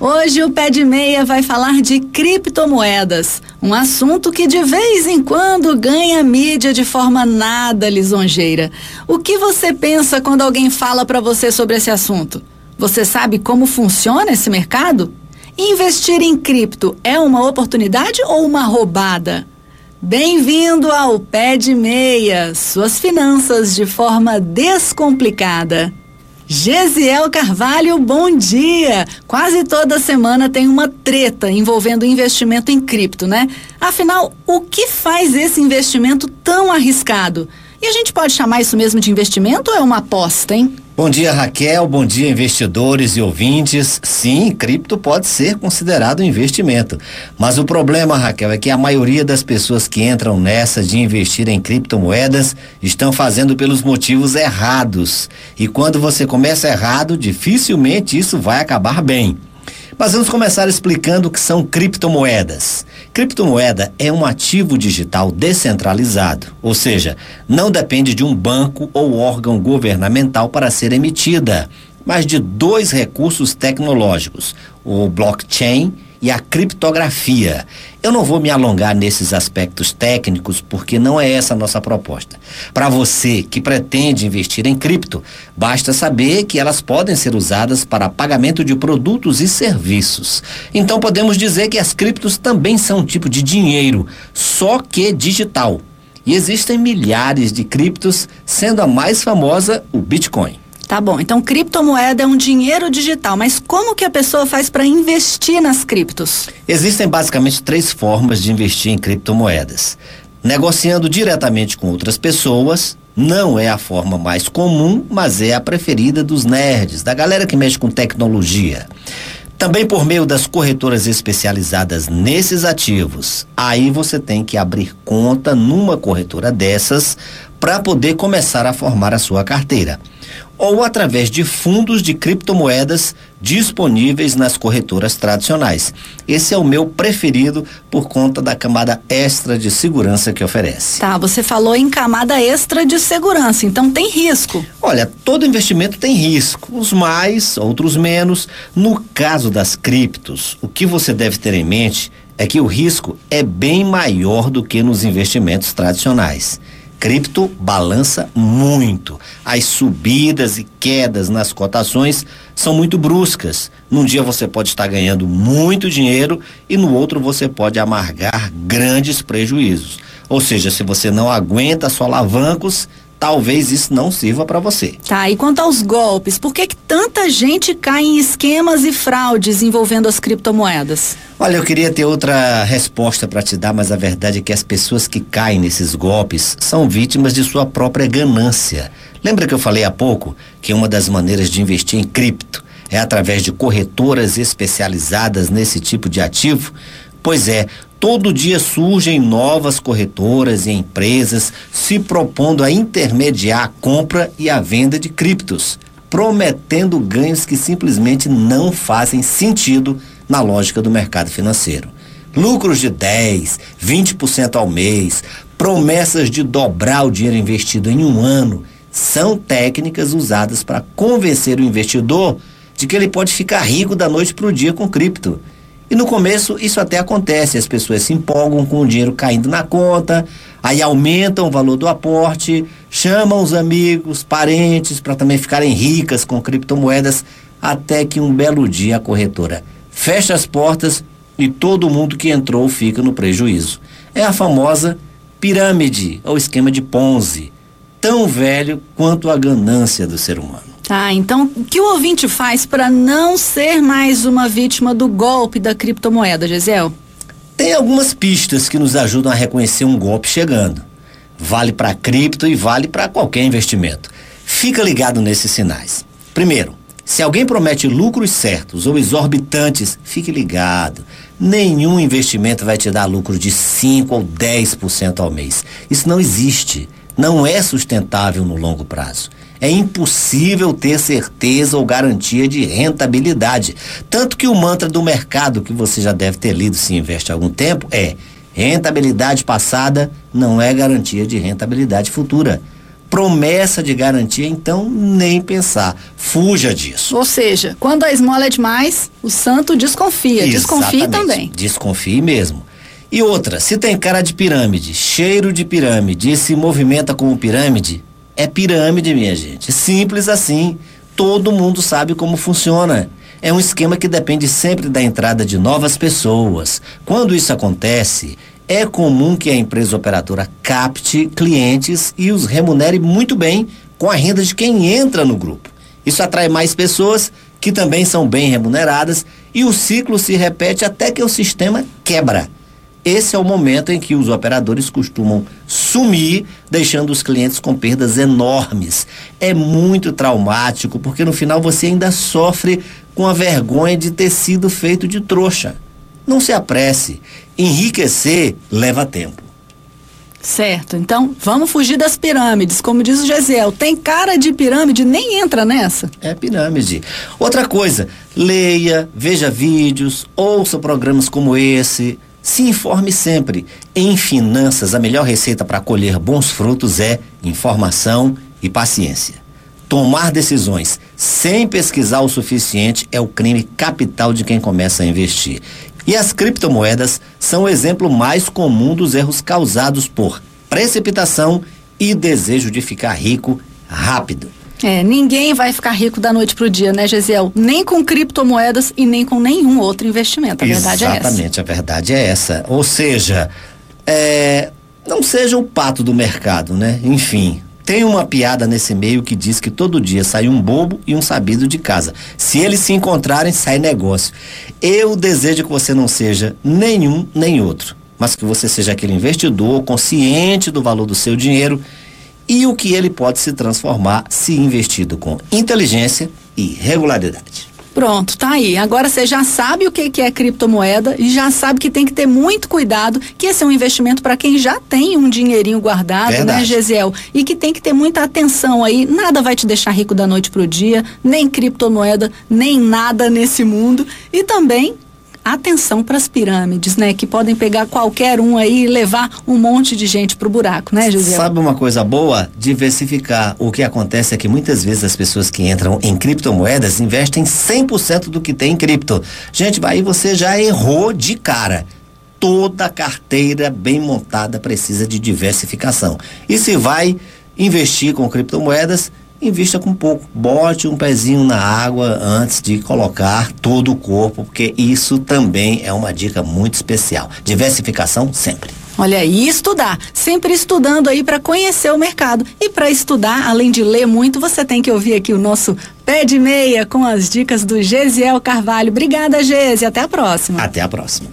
Hoje o Pé de Meia vai falar de criptomoedas, um assunto que de vez em quando ganha mídia de forma nada lisonjeira. O que você pensa quando alguém fala para você sobre esse assunto? Você sabe como funciona esse mercado? Investir em cripto é uma oportunidade ou uma roubada? Bem-vindo ao Pé de Meia, suas finanças de forma descomplicada. Gesiel Carvalho, bom dia! Quase toda semana tem uma treta envolvendo investimento em cripto, né? Afinal, o que faz esse investimento tão arriscado? E a gente pode chamar isso mesmo de investimento ou é uma aposta, hein? Bom dia, Raquel. Bom dia, investidores e ouvintes. Sim, cripto pode ser considerado um investimento. Mas o problema, Raquel, é que a maioria das pessoas que entram nessa de investir em criptomoedas estão fazendo pelos motivos errados. E quando você começa errado, dificilmente isso vai acabar bem. Mas vamos começar explicando o que são criptomoedas. Criptomoeda é um ativo digital descentralizado, ou seja, não depende de um banco ou órgão governamental para ser emitida, mas de dois recursos tecnológicos: o blockchain e a criptografia. Eu não vou me alongar nesses aspectos técnicos porque não é essa a nossa proposta. Para você que pretende investir em cripto, basta saber que elas podem ser usadas para pagamento de produtos e serviços. Então podemos dizer que as criptos também são um tipo de dinheiro, só que digital. E existem milhares de criptos, sendo a mais famosa o Bitcoin. Tá bom, então criptomoeda é um dinheiro digital, mas como que a pessoa faz para investir nas criptos? Existem basicamente três formas de investir em criptomoedas. Negociando diretamente com outras pessoas, não é a forma mais comum, mas é a preferida dos nerds, da galera que mexe com tecnologia. Também por meio das corretoras especializadas nesses ativos. Aí você tem que abrir conta numa corretora dessas para poder começar a formar a sua carteira ou através de fundos de criptomoedas disponíveis nas corretoras tradicionais. Esse é o meu preferido por conta da camada extra de segurança que oferece. Tá, você falou em camada extra de segurança, então tem risco. Olha, todo investimento tem risco, uns mais, outros menos. No caso das criptos, o que você deve ter em mente é que o risco é bem maior do que nos investimentos tradicionais. Cripto balança muito. As subidas e quedas nas cotações são muito bruscas. Num dia você pode estar ganhando muito dinheiro e no outro você pode amargar grandes prejuízos. Ou seja, se você não aguenta só alavancos, talvez isso não sirva para você. Tá, e quanto aos golpes, por que, que tanta gente cai em esquemas e fraudes envolvendo as criptomoedas? Olha, eu queria ter outra resposta para te dar, mas a verdade é que as pessoas que caem nesses golpes são vítimas de sua própria ganância. Lembra que eu falei há pouco que uma das maneiras de investir em cripto é através de corretoras especializadas nesse tipo de ativo? Pois é, todo dia surgem novas corretoras e empresas se propondo a intermediar a compra e a venda de criptos, prometendo ganhos que simplesmente não fazem sentido na lógica do mercado financeiro. Lucros de 10, 20% ao mês, promessas de dobrar o dinheiro investido em um ano, são técnicas usadas para convencer o investidor de que ele pode ficar rico da noite para o dia com cripto e no começo isso até acontece, as pessoas se empolgam com o dinheiro caindo na conta, aí aumentam o valor do aporte, chamam os amigos, parentes para também ficarem ricas com criptomoedas, até que um belo dia a corretora fecha as portas e todo mundo que entrou fica no prejuízo. É a famosa pirâmide ou esquema de Ponzi, tão velho quanto a ganância do ser humano. Tá, então o que o ouvinte faz para não ser mais uma vítima do golpe da criptomoeda, Gisel? Tem algumas pistas que nos ajudam a reconhecer um golpe chegando. Vale para cripto e vale para qualquer investimento. Fica ligado nesses sinais. Primeiro, se alguém promete lucros certos ou exorbitantes, fique ligado. Nenhum investimento vai te dar lucro de 5 ou 10% ao mês. Isso não existe. Não é sustentável no longo prazo é impossível ter certeza ou garantia de rentabilidade. Tanto que o mantra do mercado, que você já deve ter lido se investe há algum tempo, é: rentabilidade passada não é garantia de rentabilidade futura. promessa de garantia, então nem pensar. Fuja disso. Ou seja, quando a esmola é demais, o santo desconfia. Exatamente. Desconfie também. Desconfie mesmo. E outra, se tem cara de pirâmide, cheiro de pirâmide e se movimenta como pirâmide, é pirâmide, minha gente. Simples assim. Todo mundo sabe como funciona. É um esquema que depende sempre da entrada de novas pessoas. Quando isso acontece, é comum que a empresa operadora capte clientes e os remunere muito bem com a renda de quem entra no grupo. Isso atrai mais pessoas que também são bem remuneradas e o ciclo se repete até que o sistema quebra. Esse é o momento em que os operadores costumam sumir, deixando os clientes com perdas enormes. É muito traumático, porque no final você ainda sofre com a vergonha de ter sido feito de trouxa. Não se apresse. Enriquecer leva tempo. Certo, então vamos fugir das pirâmides. Como diz o Gesiel, tem cara de pirâmide, nem entra nessa. É pirâmide. Outra coisa, leia, veja vídeos, ouça programas como esse, se informe sempre. Em finanças, a melhor receita para colher bons frutos é informação e paciência. Tomar decisões sem pesquisar o suficiente é o crime capital de quem começa a investir. E as criptomoedas são o exemplo mais comum dos erros causados por precipitação e desejo de ficar rico rápido. É, ninguém vai ficar rico da noite pro dia, né, Gesiel? Nem com criptomoedas e nem com nenhum outro investimento. A verdade é essa. Exatamente, a verdade é essa. Ou seja, é, não seja o pato do mercado, né? Enfim, tem uma piada nesse meio que diz que todo dia sai um bobo e um sabido de casa. Se eles se encontrarem, sai negócio. Eu desejo que você não seja nenhum nem outro, mas que você seja aquele investidor consciente do valor do seu dinheiro e o que ele pode se transformar se investido com inteligência e regularidade. Pronto, tá aí. Agora você já sabe o que, que é criptomoeda e já sabe que tem que ter muito cuidado, que esse é um investimento para quem já tem um dinheirinho guardado, né, Verdade. né, Gesiel? E que tem que ter muita atenção aí. Nada vai te deixar rico da noite pro dia, nem criptomoeda, nem nada nesse mundo. E também atenção para as pirâmides, né? Que podem pegar qualquer um aí e levar um monte de gente pro buraco, né, José? Sabe uma coisa boa? Diversificar. O que acontece é que muitas vezes as pessoas que entram em criptomoedas investem 100% do que tem em cripto. Gente, aí você já errou de cara. Toda carteira bem montada precisa de diversificação. E se vai investir com criptomoedas, invista com pouco. Bote um pezinho na água antes de colocar todo o corpo, porque isso também é uma dica muito especial. Diversificação sempre. Olha aí, estudar. Sempre estudando aí para conhecer o mercado. E para estudar, além de ler muito, você tem que ouvir aqui o nosso Pé de Meia com as dicas do Gesiel Carvalho. Obrigada, Gesi. Até a próxima. Até a próxima.